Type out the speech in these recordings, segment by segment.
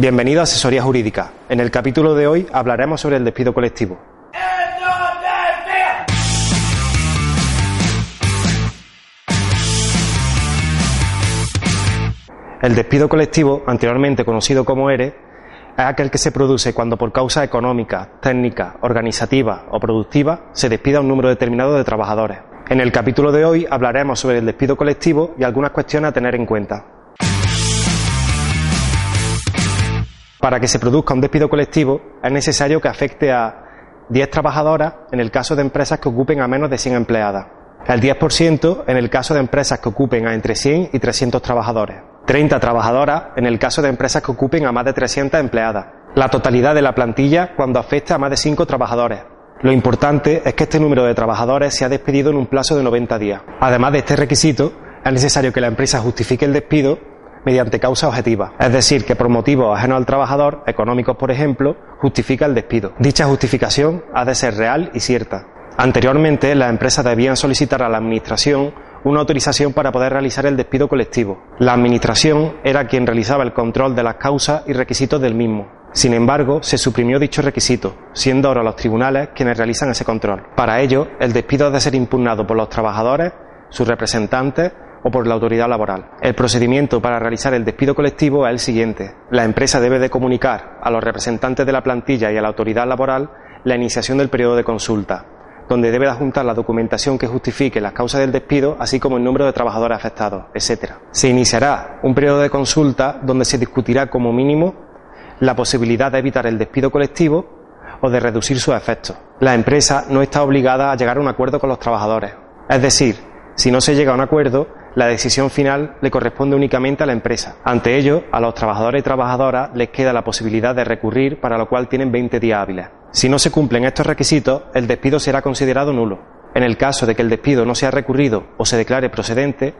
Bienvenido a Asesoría Jurídica. En el capítulo de hoy hablaremos sobre el despido colectivo. El despido colectivo, anteriormente conocido como ERE, es aquel que se produce cuando por causas económicas, técnicas, organizativas o productivas se despida un número determinado de trabajadores. En el capítulo de hoy hablaremos sobre el despido colectivo y algunas cuestiones a tener en cuenta. Para que se produzca un despido colectivo es necesario que afecte a 10 trabajadoras en el caso de empresas que ocupen a menos de 100 empleadas, el 10% en el caso de empresas que ocupen a entre 100 y 300 trabajadores, 30 trabajadoras en el caso de empresas que ocupen a más de 300 empleadas. La totalidad de la plantilla cuando afecte a más de 5 trabajadores. Lo importante es que este número de trabajadores sea despedido en un plazo de 90 días. Además de este requisito, es necesario que la empresa justifique el despido mediante causa objetiva, es decir, que por motivos ajenos al trabajador, económicos por ejemplo, justifica el despido. Dicha justificación ha de ser real y cierta. Anteriormente, las empresas debían solicitar a la Administración una autorización para poder realizar el despido colectivo. La Administración era quien realizaba el control de las causas y requisitos del mismo. Sin embargo, se suprimió dicho requisito, siendo ahora los tribunales quienes realizan ese control. Para ello, el despido ha de ser impugnado por los trabajadores, sus representantes o por la autoridad laboral. El procedimiento para realizar el despido colectivo es el siguiente. La empresa debe de comunicar a los representantes de la plantilla y a la autoridad laboral la iniciación del periodo de consulta, donde debe de adjuntar la documentación que justifique las causas del despido, así como el número de trabajadores afectados, etc. Se iniciará un periodo de consulta donde se discutirá como mínimo la posibilidad de evitar el despido colectivo o de reducir sus efectos. La empresa no está obligada a llegar a un acuerdo con los trabajadores. Es decir, si no se llega a un acuerdo, la decisión final le corresponde únicamente a la empresa. Ante ello, a los trabajadores y trabajadoras les queda la posibilidad de recurrir, para lo cual tienen 20 días hábiles. Si no se cumplen estos requisitos, el despido será considerado nulo. En el caso de que el despido no sea recurrido o se declare procedente,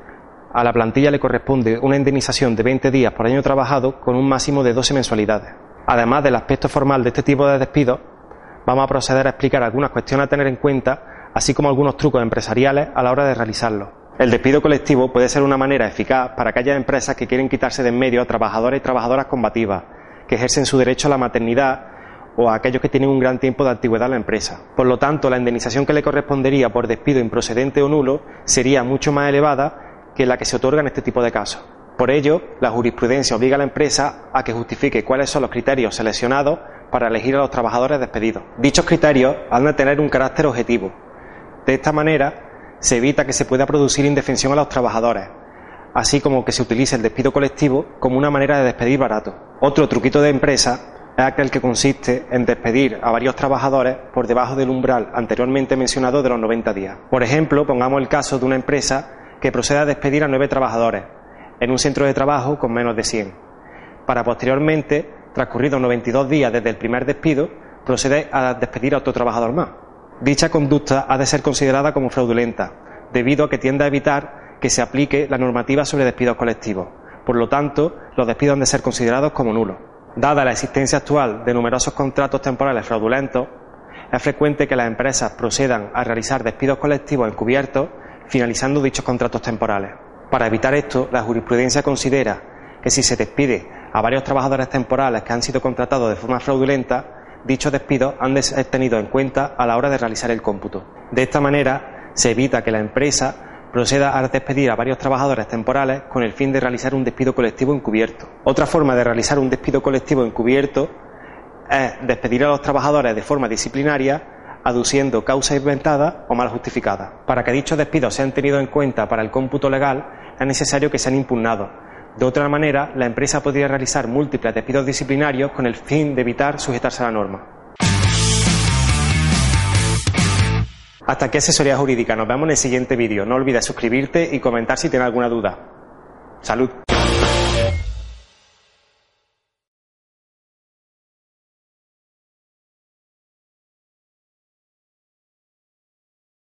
a la plantilla le corresponde una indemnización de 20 días por año trabajado con un máximo de 12 mensualidades. Además del aspecto formal de este tipo de despidos, vamos a proceder a explicar algunas cuestiones a tener en cuenta, así como algunos trucos empresariales a la hora de realizarlo. El despido colectivo puede ser una manera eficaz para aquellas empresas que quieren quitarse de en medio a trabajadores y trabajadoras combativas, que ejercen su derecho a la maternidad o a aquellos que tienen un gran tiempo de antigüedad en la empresa. Por lo tanto, la indemnización que le correspondería por despido improcedente o nulo sería mucho más elevada que la que se otorga en este tipo de casos. Por ello, la jurisprudencia obliga a la empresa a que justifique cuáles son los criterios seleccionados para elegir a los trabajadores despedidos. Dichos criterios han de tener un carácter objetivo. De esta manera, se evita que se pueda producir indefensión a los trabajadores, así como que se utilice el despido colectivo como una manera de despedir barato. Otro truquito de empresa es aquel que consiste en despedir a varios trabajadores por debajo del umbral anteriormente mencionado de los 90 días. Por ejemplo, pongamos el caso de una empresa que proceda a despedir a nueve trabajadores en un centro de trabajo con menos de 100, para posteriormente, transcurridos 92 días desde el primer despido, procede a despedir a otro trabajador más. Dicha conducta ha de ser considerada como fraudulenta, debido a que tiende a evitar que se aplique la normativa sobre despidos colectivos. Por lo tanto, los despidos han de ser considerados como nulos. Dada la existencia actual de numerosos contratos temporales fraudulentos, es frecuente que las empresas procedan a realizar despidos colectivos encubiertos, finalizando dichos contratos temporales. Para evitar esto, la jurisprudencia considera que si se despide a varios trabajadores temporales que han sido contratados de forma fraudulenta, dichos despidos han de ser tenidos en cuenta a la hora de realizar el cómputo. De esta manera, se evita que la empresa proceda a despedir a varios trabajadores temporales con el fin de realizar un despido colectivo encubierto. Otra forma de realizar un despido colectivo encubierto es despedir a los trabajadores de forma disciplinaria aduciendo causas inventadas o mal justificadas. Para que dichos despidos sean tenidos en cuenta para el cómputo legal es necesario que sean impugnados, de otra manera, la empresa podría realizar múltiples despidos disciplinarios con el fin de evitar sujetarse a la norma. Hasta aquí asesoría jurídica. Nos vemos en el siguiente vídeo. No olvides suscribirte y comentar si tienes alguna duda. Salud.